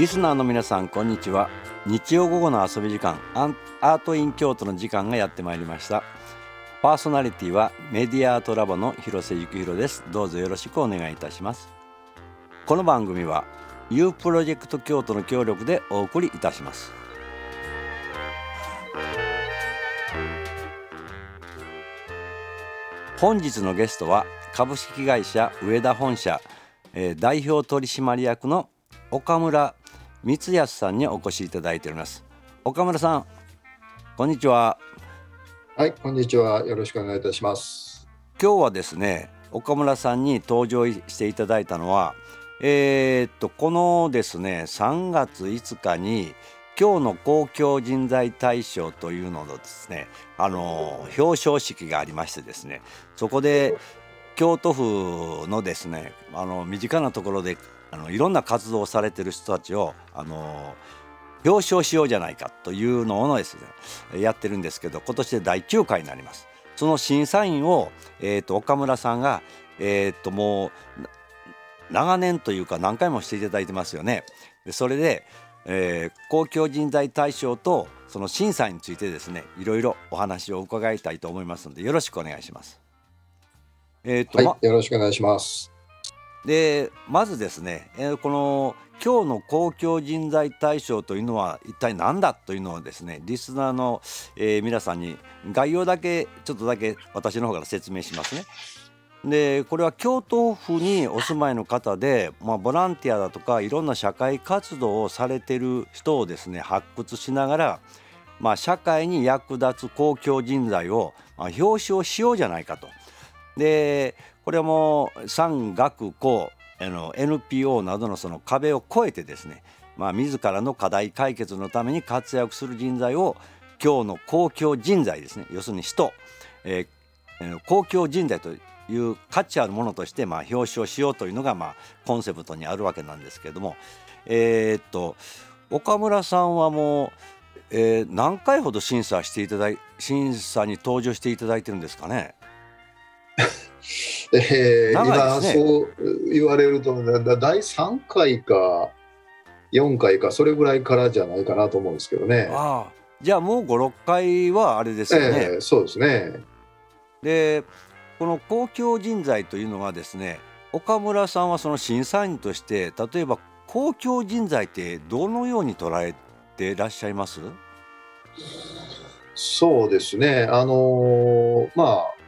リスナーの皆さんこんにちは。日曜午後の遊び時間アートイン京都の時間がやってまいりました。パーソナリティはメディアアートラボの広瀬幸宏です。どうぞよろしくお願いいたします。この番組は U プロジェクト京都の協力でお送りいたします。本日のゲストは株式会社上田本社、えー、代表取締役の岡村光康さんにお越しいただいております。岡村さんこんにちは。はいこんにちは。よろしくお願いいたします。今日はですね岡村さんに登場していただいたのはえー、っとこのですね3月5日に今日の公共人材大賞というののですねあの表彰式がありましてですねそこで京都府のですねあの身近なところであのいろんな活動をされてる人たちをあの表彰しようじゃないかというのをですねやってるんですけど今年で第9回になります。その審査員を、えーと、岡村さんが、えーと、もう長年というか何回もしていただいてますよね。でそれで、えー、公共人材大賞とその審査についてですねいろいろお話を伺いたいと思いますのでよろしくお願いします。えーと、はい、ま、よろしくお願いします。でまずですね、えー、この今日の公共人材大賞というのは一体何だというのをですねリスナーの、えー、皆さんに概要だけちょっとだけ私の方から説明しますね。でこれは京都府にお住まいの方で、まあ、ボランティアだとかいろんな社会活動をされてる人をですね発掘しながら、まあ、社会に役立つ公共人材を、まあ、表彰しようじゃないかと。でこれも産学校の NPO などのその壁を越えてですね、まあ、自らの課題解決のために活躍する人材を今日の公共人材ですね要するに人、えー、公共人材という価値あるものとしてまあ表彰しようというのがまあコンセプトにあるわけなんですけれどもえー、っと岡村さんはもう、えー、何回ほど審査していただい審査に登場していただいてるんですかね？えー、今そう言われると第3回か4回かそれぐらいからじゃないかなと思うんですけどね。ああ。じゃあもう56回はあれですよね。えー、そうですね。でこの公共人材というのはですね岡村さんはその審査員として例えば公共人材ってどのように捉えていらっしゃいます？そうですね。あのー、まあ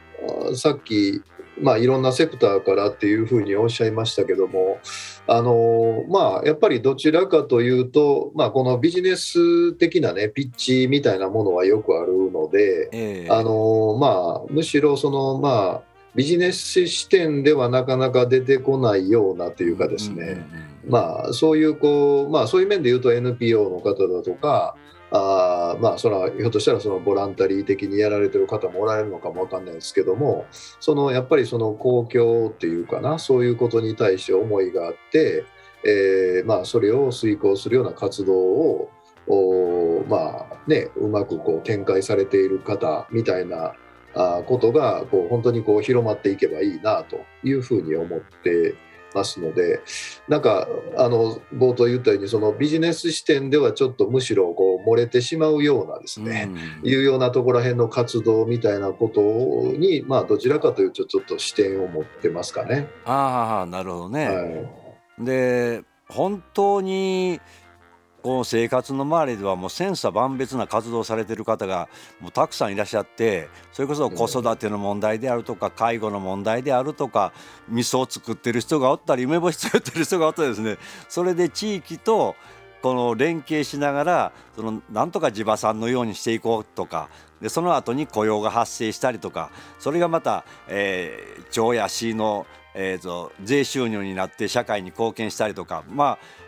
さっきまあ、いろんなセクターからっていうふうにおっしゃいましたけども、あのまあ、やっぱりどちらかというと、まあ、このビジネス的な、ね、ピッチみたいなものはよくあるので、えー、あのまあ、むしろその、まあ、ビジネス視点ではなかなか出てこないようなというかですね、まあ、そういうこう、まあ、そういう面で言うと NPO の方だとか、あまあそれはひょっとしたらそのボランタリー的にやられてる方もおられるのかもわかんないですけどもそのやっぱりその公共っていうかなそういうことに対して思いがあって、えー、まあそれを遂行するような活動をおまあねうまくこう展開されている方みたいなあことがこう本当にこう広まっていけばいいなというふうに思ってますのでなんかあの冒頭言ったようにそのビジネス視点ではちょっとむしろこう漏れてしまうようなですね、うん、いうようなところら辺の活動みたいなことにまあどちらかというとちょっと視点を持ってますかね。ああなるほどね。はい、で本当にこの生活の周りではもう千差万別な活動をされてる方がもうたくさんいらっしゃってそれこそ子育ての問題であるとか介護の問題であるとか味噌を作ってる人がおったり梅干し作ってる人がおったりですねそれで地域とこの連携しながらそのなんとか地場産のようにしていこうとかでその後に雇用が発生したりとかそれがまた、えー、町や市の、えーと税収入になって社会に貢献したりとかまあ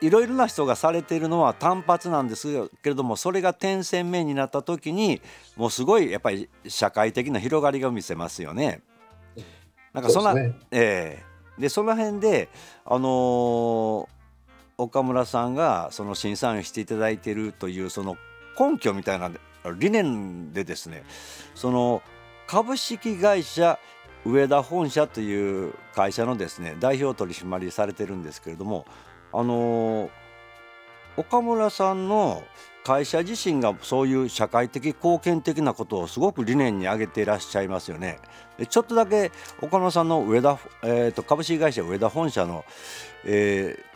いろいろな人がされているのは単発なんですけれどもそれが点線面になった時にもうすごいやっぱり社会的な広がりが見せますよね。なんかそんな、ね、えー、でその辺であのー、岡村さんがその審査員をしていただいているというその根拠みたいな理念でですねその株式会社上田本社という会社のですね代表取締りされてるんですけれどもあの岡村さんの会社自身がそういう社会的貢献的なことをすごく理念に挙げていらっしゃいますよね。ちょっとだけ岡村さんの上田、えーと、株式会社上田本社の、えー、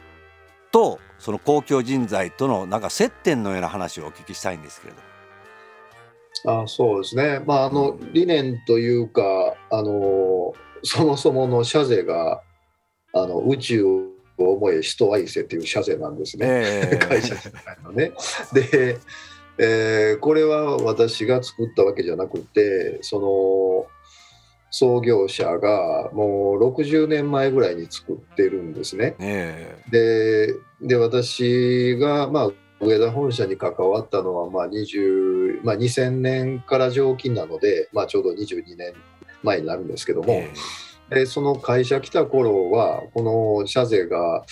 とその公共人材とのなんか接点のような話をお聞きしたいんですけれど。あそうですね、まあ、あの理念というかあのそもそもの社税があの宇宙を思え人愛せっていう社税なんですね、えー、会社じゃないのね。で、えー、これは私が作ったわけじゃなくてその創業者がもう60年前ぐらいに作ってるんですね。え。ー、でで私がまあ上田本社に関わったのはまあ20、まあ、2000年から常勤なので、まあ、ちょうど22年前になるんですけども、えーでその会社来た頃はこの社税が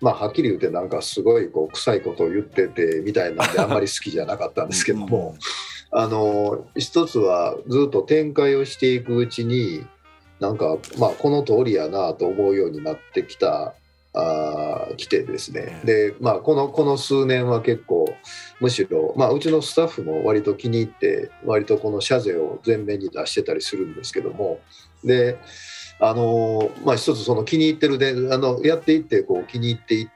まあはっきり言ってなんかすごいこう臭いことを言っててみたいなんであんまり好きじゃなかったんですけどもあの一つはずっと展開をしていくうちになんかまあこの通りやなと思うようになってきたあ来てですね。でまあこのこの数年は結構むしろ、まあ、うちのスタッフも割と気に入って割とこの社税を前面に出してたりするんですけども。であのまあ、一つその気に入ってるであのやっていってこう気に入っていっ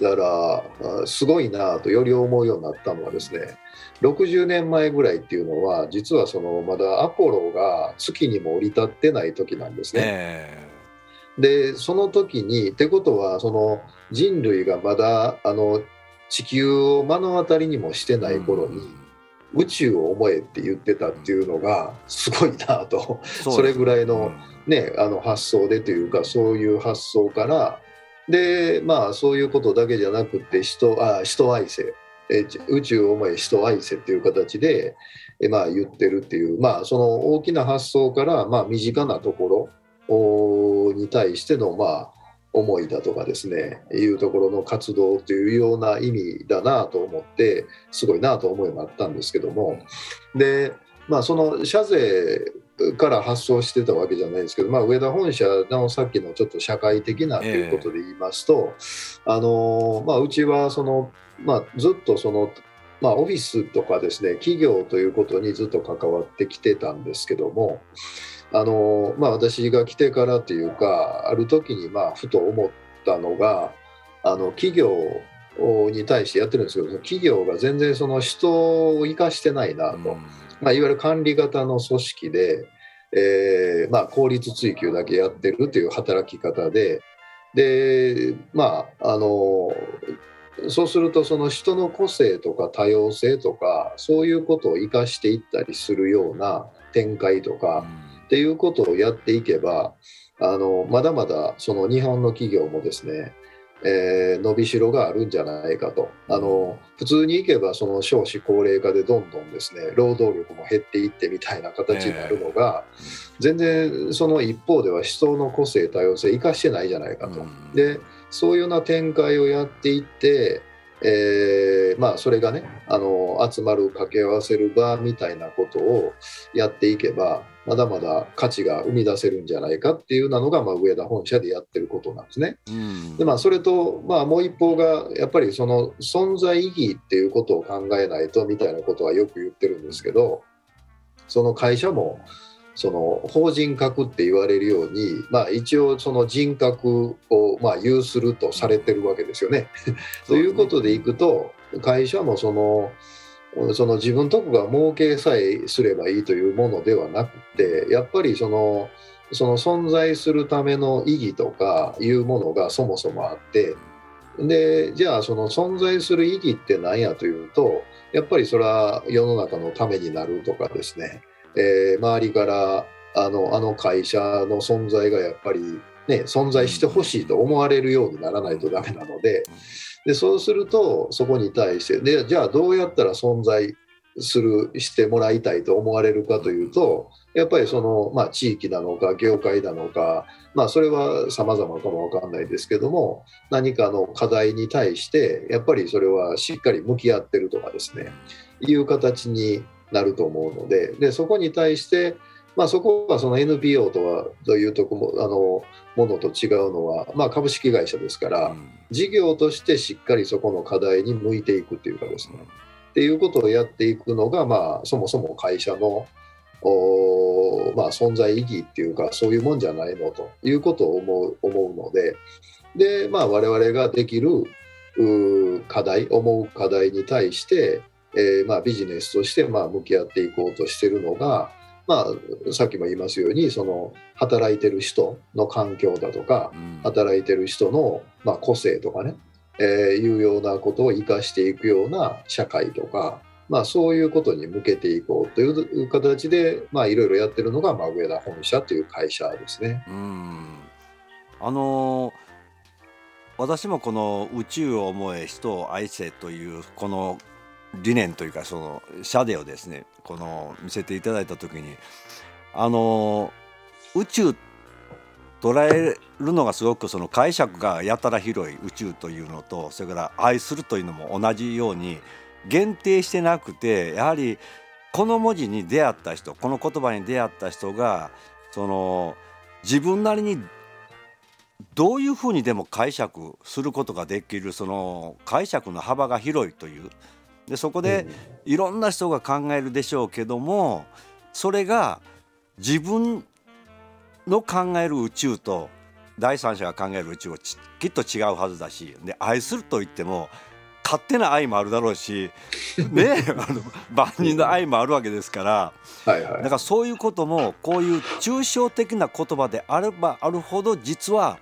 たらすごいなとより思うようになったのはですね60年前ぐらいっていうのは実はそのまだアポロが月にも降り立ってない時なんですね。えー、でその時にってことはその人類がまだあの地球を目の当たりにもしてない頃に、宇宙を思えって言ってたっていうのがすごいなと。それぐらいの,、ね、あの発想でというかそういう発想からでまあそういうことだけじゃなくて人あ人愛せえ宇宙を思え人を愛せっていう形で、えまあ、言ってるっていうまあその大きな発想から、まあ、身近なところに対してのまあ思いだとかですねいうところの活動というような意味だなと思ってすごいなと思いもあったんですけども。でまあその社税から発想してたわけじゃないですけど、まあ、上田本社のさっきのちょっと社会的なということで言いますと、えー、あのまあ、うちはその、まあ、ずっとその、まあ、オフィスとかですね企業ということにずっと関わってきてたんですけどもあの、まあ、私が来てからというかある時にまあふと思ったのがあの企業に対してやってるんですけど企業が全然その人を生かしてないなと、うん、まあ、いわゆる管理型の組織で、えーまあ、効率追求だけやってるという働き方ででまああのそうするとその人の個性とか多様性とかそういうことを生かしていったりするような展開とか、うん。っていうことをやっていけばあのまだまだその日本の企業もですね、えー、伸びしろがあるんじゃないかと。あの普通にいけばその少子高齢化でどんどんですね労働力も減っていってみたいな形になるのが、えー、全然その一方では人の個性多様性生かしてないじゃないかと。うん、でそういうような展開をやっていってえー、まあそれがねあの集まる掛け合わせる場みたいなことをやっていけばまだまだ価値が生み出せるんじゃないかっていうなのが、まあ、上田本社でやってることなんですね。うん、でまあそれと、まあ、もう一方がやっぱりその存在意義っていうことを考えないとみたいなことはよく言ってるんですけどその会社もその法人格って言われるように、まあ、一応その人格をまあ有するとされてるわけですよね。ということでいくと会社もそのその自分とこが儲けさえすればいいというものではなくてやっぱりそのその存在するための意義とかいうものがそもそもあってでじゃあその存在する意義って何やというとやっぱりそれは世の中のためになるとかですねえー、周りからあのあの会社の存在がやっぱり、ね、存在してほしいと思われるようにならないとダメなのででそうするとそこに対してでじゃあどうやったら存在するしてもらいたいと思われるかというとやっぱりその、まあ、地域なのか業界なのか、まあ、それは様々かもわかんないですけども何かの課題に対してやっぱりそれはしっかり向き合ってるとかですねいう形になると思うのででそこに対して、まあ、そこはその NPO とはというとこもあのものと違うのは、まあ、株式会社ですから、うん、事業としてしっかりそこの課題に向いていくっていうかですね、うん、っていうことをやっていくのが、まあ、そもそも会社のお、まあ、存在意義っていうかそういうもんじゃないのということを思う思うのでで、まあ、我々ができる課題思う課題に対して、えー、まあ、ビジネスとしてまあ向き合っていこうとしてるのが、まあ、さっきも言いますようにその働いてる人の環境だとか、うん、働いてる人の、まあ、個性とかね、えー、いうようなことを生かしていくような社会とか、まあ、そういうことに向けていこうという形で、まあ、いろいろやってるのが、まあ、上田本社という会社ですね。うんあのー、私もこの「宇宙を思え人を愛せ」というこの理念というかその社でをですねこの見せていただいた時にあの宇宙捉えるのがすごくその解釈がやたら広い宇宙というのとそれから愛するというのも同じように限定してなくてやはりこの文字に出会った人この言葉に出会った人がその自分なりにどういうふうにでも解釈することができるその解釈の幅が広いというでそこでいろんな人が考えるでしょうけどもそれが自分の考える宇宙と第三者が考える宇宙はきっと違うはずだしで愛するといっても勝手な愛もあるだろうし ねあの万人の愛もあるわけですから、はいはい、だからそういうこともこういう抽象的な言葉であればあるほど実は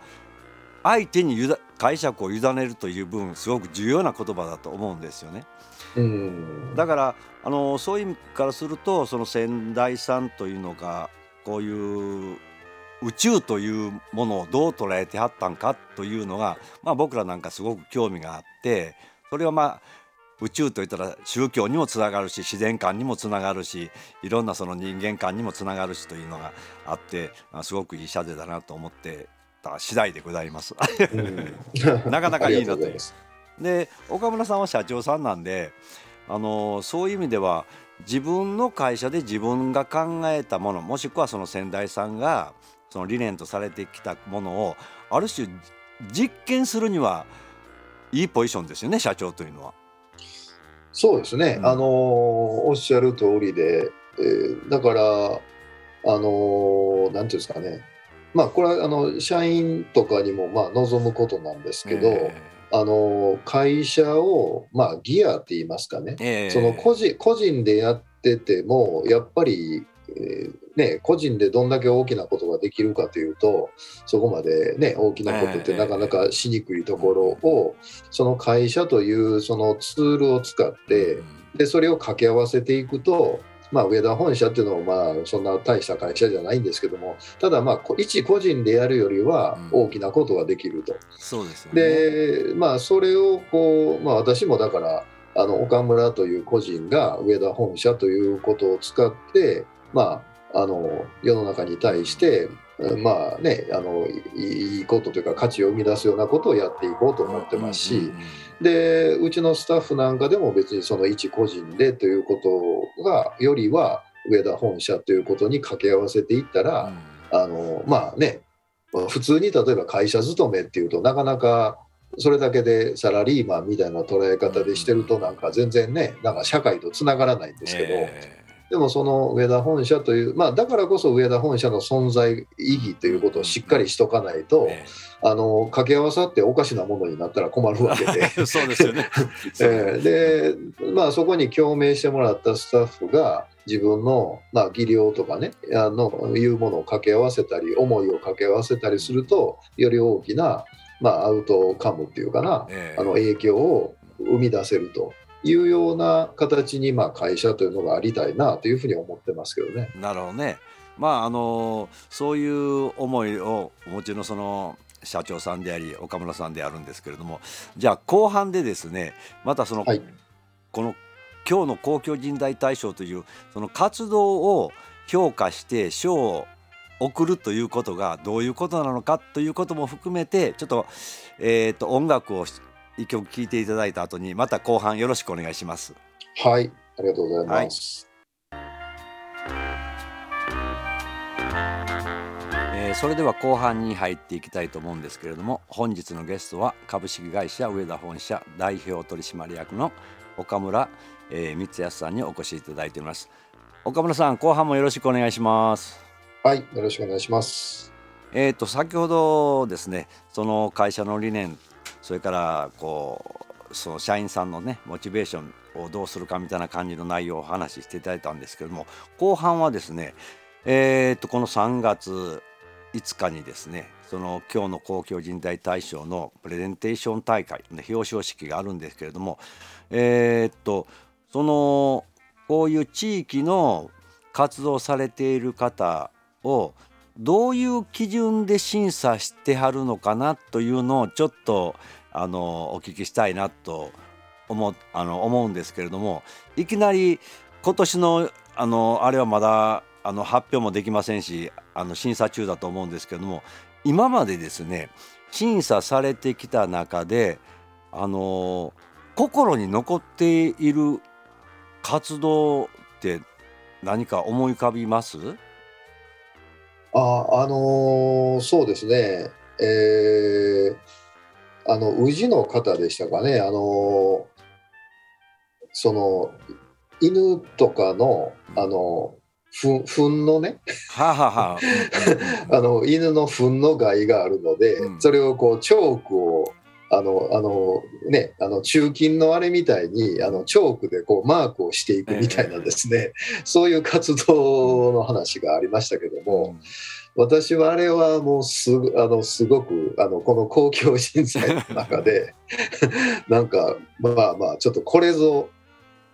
相手に解釈を委ねるという分すごく重要な言葉だと思うんですよね。だからあのそういう意味からするとその仙台さんというのがこういう宇宙というものをどう捉えてはったんかというのが、まあ、僕らなんかすごく興味があってそれはまあ宇宙といったら宗教にもつながるし自然観にもつながるしいろんなその人間観にもつながるしというのがあってすごくいい社でだなと思ってた次第でございます。なかなかいいなという。で岡村さんは社長さんなんであのそういう意味では自分の会社で自分が考えたものもしくはその先代さんがその理念とされてきたものをある種実験するにはいいポジションですよね社長というのは。そうですね、うん、あのおっしゃる通りで、えー、だからあのなんていうんですかね。まあこれはあの社員とかにもまあ望むことなんですけど、えーあの会社を、まあ、ギアって言いますかね、えー、その個人個人でやっててもやっぱり、えー、ね、個人でどんだけ大きなことができるかというとそこまで、ね、大きなことってなかなかしにくいところを、その会社というそのツールを使ってでそれを掛け合わせていくとまあ、上田本社っていうのもまあそんな大した会社じゃないんですけどもただまあ一個人でやるよりは大きなことができると。うん、そうですね、でまあそれをこう、まあ、私もだからあの岡村という個人が上田本社ということを使ってまああの世の中に対してまあね、あのいいことというか価値を生み出すようなことをやっていこうと思ってますし、でうちのスタッフなんかでも別にその一個人でということがよりは上田本社ということに掛け合わせていったら、うん、あのまあね普通に例えば会社勤めっていうとなかなかそれだけでサラリーマンみたいな捉え方でしてるとなんか全然ねなんか社会とつながらないんですけど。えーでもその上田本社という、まあ、だからこそ上田本社の存在意義ということをしっかりしとかないと、あの掛け合わさっておかしなものになったら困るわけで。そうですよね。えー、で、まあ、そこに共鳴してもらったスタッフが自分の、まあ、技量とかねあのいうものを掛け合わせたり思いを掛け合わせたりするとより大きな、まあ、アウトカムっていうかな、えー、あの影響を生み出せると。いうような形にまあ会社というのがありたいなというふうに思ってますけどね。なるほどね。まああのそういう思いをお持ちのその社長さんであり岡村さんであるんですけれどもじゃあ後半でですねまたその、はい、この今日の公共人材大賞というその活動を評価して賞を送るということがどういうことなのかということも含めてちょっと,、えーと音楽を一曲聴いていただいた後にまた後半よろしくお願いします。はい、ありがとうございます。はいそれでは後半に入っていきたいと思うんですけれども本日のゲストは株式会社上田本社代表取締役の岡村、えー、光康さんにお越しいただいています岡村さん後半もよろしくお願いしますはいよろしくお願いしますえっ、と先ほどですねその会社の理念それからこうその社員さんのねモチベーションをどうするかみたいな感じの内容をお話ししていただいたんですけども後半はですねえー、とこの3月5日にですねその今日の公共人材大賞のプレゼンテーション大会の表彰式があるんですけれどもえ、っとそのこういう地域の活動されている方をどういう基準で審査してはるのかなというのをちょっとあのお聞きしたいなと思あの思うんですけれどもいきなり今年のあのあれはまだあの発表もできませんしあの審査中だと思うんですけれども今までですね審査されてきた中であの心に残っている活動って何か思い浮かびます？ああのー、そうですね、えー、あの宇治の方でしたかね、あのー、その犬とかの、あのふ糞のね。はははあ。の犬の糞の害があるので、うん、それをこうチョークをあのあのねあの中金のあれみたいにあのチョークでこうマークをしていくみたいなですね、えー、そういう活動の話がありましたけども、うん、私はあれはもうすあのすごくあのこの公共人材の中で なんかまあまあちょっとこれぞ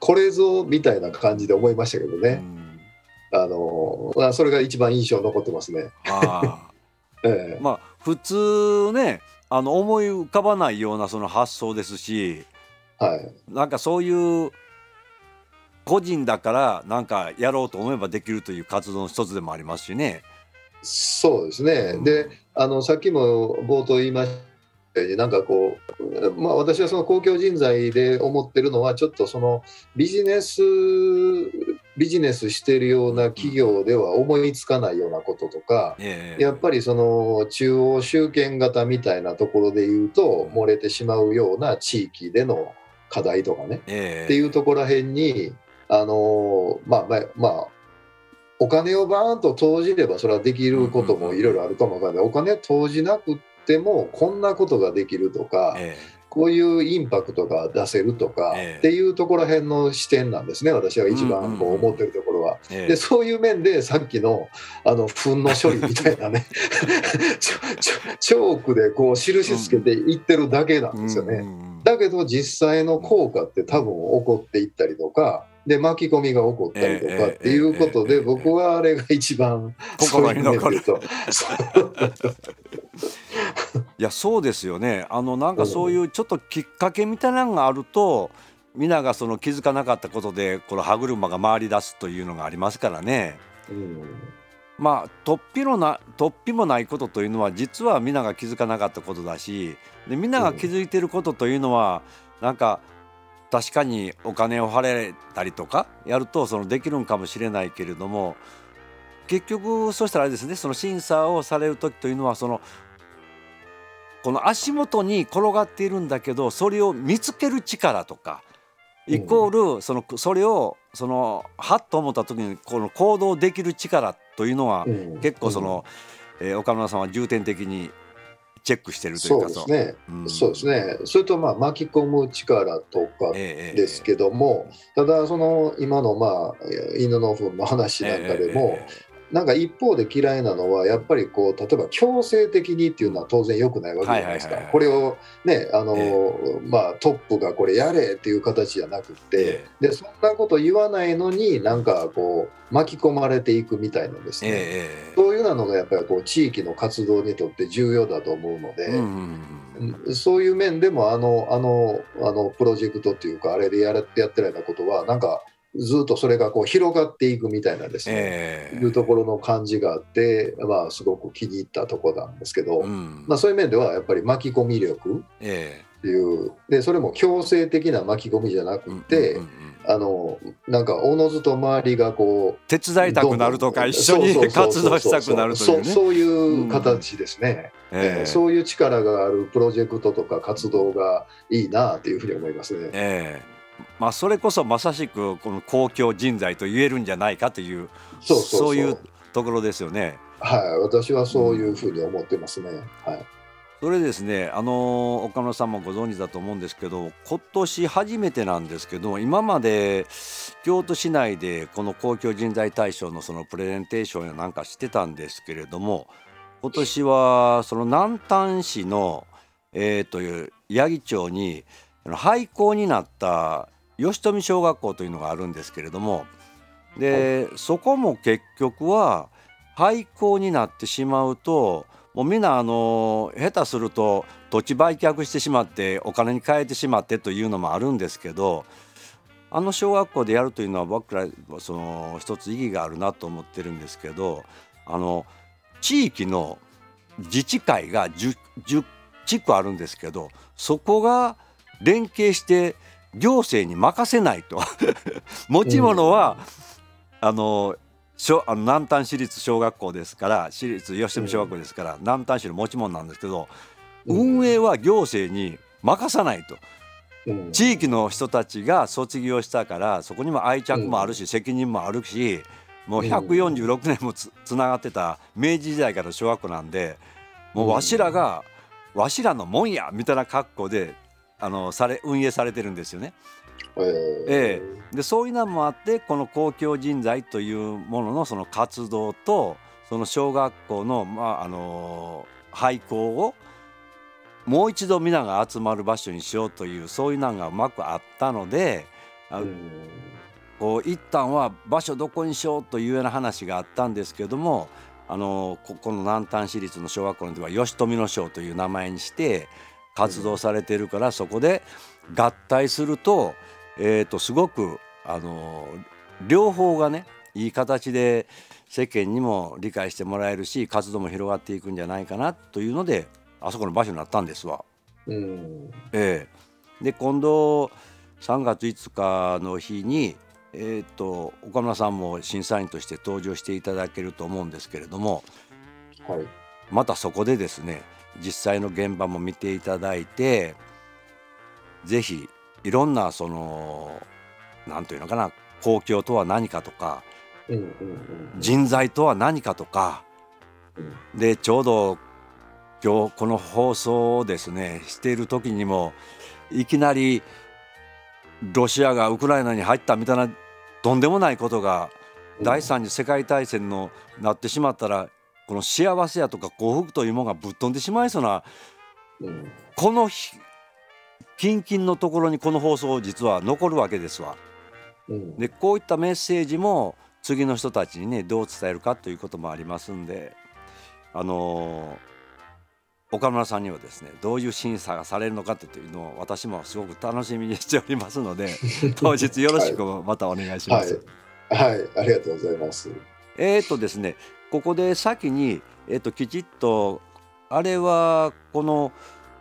これぞみたいな感じで思いましたけどね。うん。あのまあ、それが一番印象残ってますね。あ。ええ、まあ普通ねあの思い浮かばないようなその発想ですし、はい、なんかそういう個人だからなんかやろうと思えばできるという活動の一つでもありますしね。そうですね、うん、であのさっきも冒頭言いましたなんかこう、まあ、私はその公共人材で思ってるのはちょっとそのビジネスビジネスしてるような企業では思いつかないようなこととか、やっぱりその中央集権型みたいなところで言うと漏れてしまうような地域での課題とかね、っていうところらへんにあのまあまあまあお金をバーンと投じればそれはできることもいろいろあるかもわからない、お金を投じなくてもこんなことができるとか、えー、こういうインパクトが出せるとか、えー、っていうところら辺の視点なんですね私は一番こう思ってるところは。でそういう面でさっきのあの糞の処理みたいなね チョークでこう印つけていってるだけなんですよね。だけど実際の効果って多分起こっていったりとか。で巻き込みが起こったりとかっていうことで、僕はあれが一番心に残ると。いやそうですよね。あのなんかそういうちょっときっかけみたいなのがあると皆がその気づかなかったことでこの歯車が回り出すというのがありますからね。うん、まあ突飛のな突飛もないことというのは実は皆が気づかなかったことだしで皆が気づいてることというのは、うん、なんか確かにお金を払えたりとかやるとそのできるんかもしれないけれども結局そうしたらあれですねその審査をされる時というのはそのこの足元に転がっているんだけどそれを見つける力とかイコールそのそれをそのはっと思った時にこの行動できる力というのは結構その、え岡村さんは重点的にチェックしてるというかそうですね、う。ん、そうですね。それとまあ巻き込む力とかですけども、ええ、ただその今のまあ犬の糞の話なんかでも、えなんか一方で嫌いなのはやっぱりこう例えば強制的にっていうのは当然良くないわけじゃないですか。これをねあの、えー、まあトップがこれやれっていう形じゃなくて、えー、でそんなこと言わないのになんかこう巻き込まれていくみたいなんですね。えー、そういうのがやっぱりこう地域の活動にとって重要だと思うので。そういう面でもあのあのあのプロジェクトっていうかあれでややってるようなことはなんかずっとそれがこう広がっていくみたいなですね、えー、いうところの感じがあって、まあ、すごく気に入ったところなんですけど、うん、まあ、そういう面ではやっぱり巻き込み力。っていう、えー、でそれも強制的な巻き込みじゃなくて、うんうんうんあのなんかおのずと周りがこう手伝いたくなるとか一緒に活動したくなるという、ね、そういう形ですね、うん、えー、そういう力があるプロジェクトとか活動がいいなというふうに思いますね。えーまあ、それこそまさしくこの公共人材と言えるんじゃないかというそういうところですよね。はい、私はそういうふうに思ってますね。はい。それですね、あの岡村さんもご存知だと思うんですけど、今年初めてなんですけど、今まで京都市内でこの公共人材大賞のそのプレゼンテーションやなんかしてたんですけれども、今年はその南丹市のえー、という八木町に廃校になった吉富小学校というのがあるんですけれどもでそこも結局は廃校になってしまうともうみんなあの下手すると土地売却してしまってお金に換えてしまってというのもあるんですけどあの小学校でやるというのは僕らその一つ意義があるなと思ってるんですけどあの地域の自治会が 10, 10地区あるんですけどそこが連携して行政に任せないと。持ち物は、うん、あのあの南丹市立小学校ですから市立吉富小学校ですから、うん、南丹市の持ち物なんですけど、うん、運営は行政に任さないと。地域の人たちが卒業したからそこにも愛着もあるし、責任もあるしもう146年もつながってた明治時代から小学校なんでもうわしらがわしらのもんやみたいな格好であのされ運営されてるんですよね。えー、えー、でそういうのもあってこの公共人材というもののその活動とその小学校の,、まあ、あの廃校をもう一度皆が集まる場所にしようというそういうのがうまくあったので、うん、こう一旦は場所どこにしようというような話があったんですけどもあのここの南丹市立の小学校のでは吉富の小という名前にして活動されてるから、そこで合体すると,、えー、とすごくあの両方がねいい形で世間にも理解してもらえるし活動も広がっていくんじゃないかなというのであそこの場所になったんですわ。うん。えー、で今度3月5日の日に、えーと、岡村さんも審査員として登場していただけると思うんですけれども、はい、またそこでですね実際の現場も見ていただいて是非いろんなその何て言うのかな公共とは何かとか、人材とは何かとか、でちょうど今日この放送をですねしている時にもいきなりロシアがウクライナに入ったみたいなとんでもないことが第三次世界大戦のなってしまったらこの幸せやとか幸福というものがぶっ飛んでしまいそうな、うん、このキンキンのところにこの放送実は残るわけですわ。うん、でこういったメッセージも次の人たちにねどう伝えるかということもありますんであのー、岡村さんにはですねどういう審査がされるのかというのを私もすごく楽しみにしておりますので 当日よろしくまたお願いします。はい、はいはい、ありがとうございます。えー、っとですねここで先に、えっと、きちっとあれはこの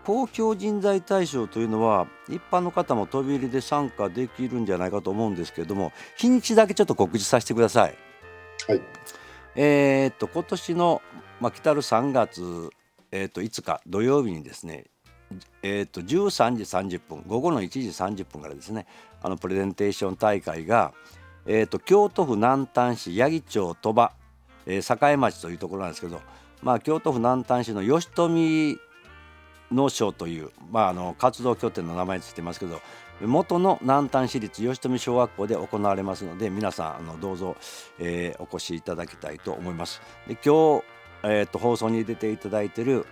公共人材大賞というのは一般の方も飛び入りで参加できるんじゃないかと思うんですけれども日にちだけちょっと告知させてください。はい、えー、っと今年の、まあ、来たる3月、えー、っと5日土曜日にですねえー、と13時30分午後の1時30分からですねあのプレゼンテーション大会が、えー、と京都府南丹市八木町鳥羽えー、栄町というところなんですけど、まあ、京都府南丹市の吉富農商という、まあ、あの活動拠点の名前についてますけど元の南丹市立吉富小学校で行われますので皆さんあのどうぞ、えー、お越しいただきたいと思います。で今日、えーと、放送に出ていただいている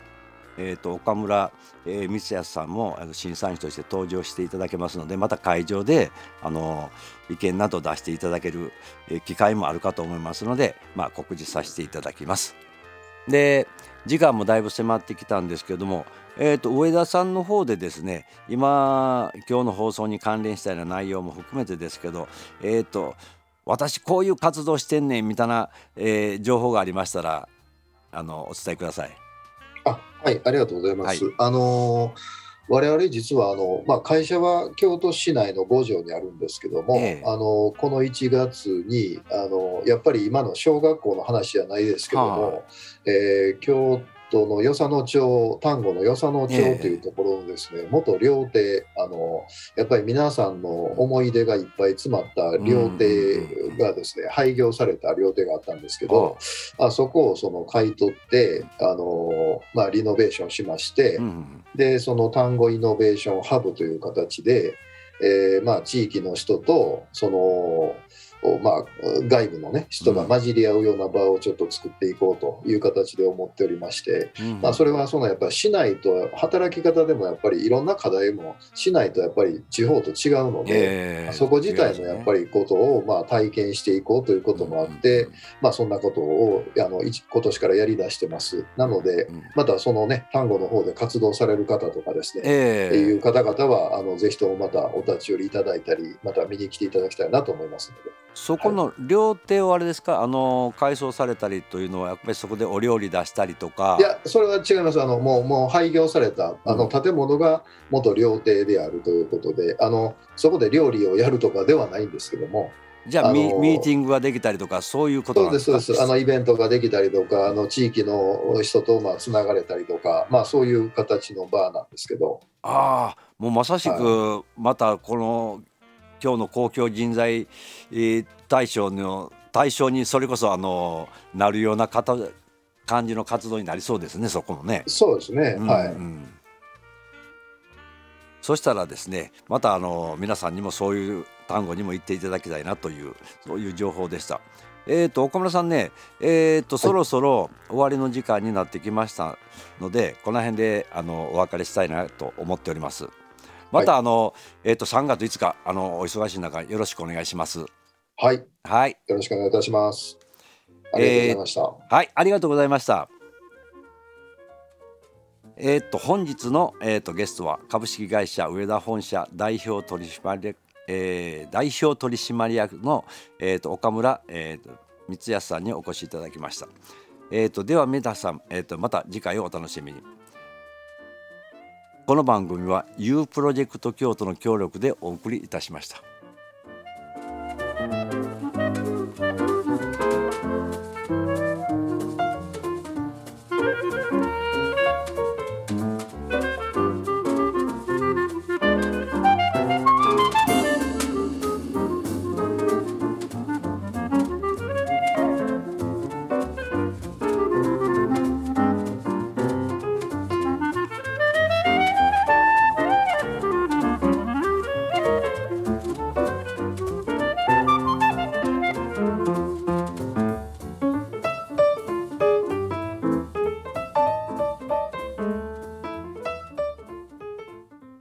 えーと、岡村、えー、光康さんもあの審査員として登場していただけますのでまた会場であの意見など出していただける、えー、機会もあるかと思いますので、まあ、告示させていただきます。で時間もだいぶ迫ってきたんですけども、えー、と上田さんの方でですね今今日の放送に関連したような内容も含めてですけどえっ、ー、と私こういう活動してんねんみたいな、えー、情報がありましたらあのお伝えください。あはいありがとうございます。はい、あのー我々実はあの、まあ、会社は京都市内の五条にあるんですけども、ええ、あのこの1月にあのやっぱり今の小学校の話じゃないですけども、はあ、えー、京都の与謝野町丹後の与謝野町というところのですね、えー、元料亭あのやっぱり皆さんの思い出がいっぱい詰まった料亭がですね、廃業された料亭があったんですけど、あそこをその買い取ってあの、まあ、リノベーションしまして、うん、でその丹後イノベーションハブという形で、えーまあ、地域の人とそのまあ、外部の、ね、人が混じり合うような場をちょっと作っていこうという形で思っておりまして、うん、まあ、それはそのやっぱり市内と働き方でもやっぱりいろんな課題も市内とやっぱり地方と違うので、えー、そこ自体のやっぱりことをまあ体験していこうということもあって、うん、まあ、そんなことをあの今年からやりだしてます。なので、またそのね単語の方で活動される方とかですね、えー、いう方々はあのぜひともまたお立ち寄りいただいたりまた見に来ていただきたいなと思いますので。そこの料亭はあれですか、あの改装されたりというのはやっぱりそこでお料理出したりとか。いやそれは違います。あのもうもう廃業されたあの建物が元料亭であるということで、あのそこで料理をやるとかではないんですけども。じゃあミーティングができたりとかそういうことそうですそうです。あのイベントができたりとかあの地域の人とまあつながれたりとかまあそういう形のバーなんですけど。ああもうまさしくまたこの今日の公共人材対象の対象にそれこそあのなるような方感じの活動になりそうですねそこもね。そうですね、うん、はい、そしたらですねまたあの皆さんにもそういう単語にも言っていただきたいなというそういう情報でした。えーと、岡村さんね、えーと、そろそろ終わりの時間になってきましたので、この辺であのお別れしたいなと思っております。また、はい、あの、えっ、ー、と、3月5日、あの、お忙しい中、よろしくお願いします。はい。はい。よろしくお願いいたします。ありがとうございました。えー、はい、ありがとうございました。えっ、ー、と、本日の、えっ、ー、と、ゲストは、株式会社上田本社代表取締役、えー、代表取締役の、えっ、と、岡村、えっ、と、光康さんにお越しいただきました。えっ、と、では、メタさん、えっ、と、また次回をお楽しみに。この番組は U プロジェクト京都の協力でお送りいたしました。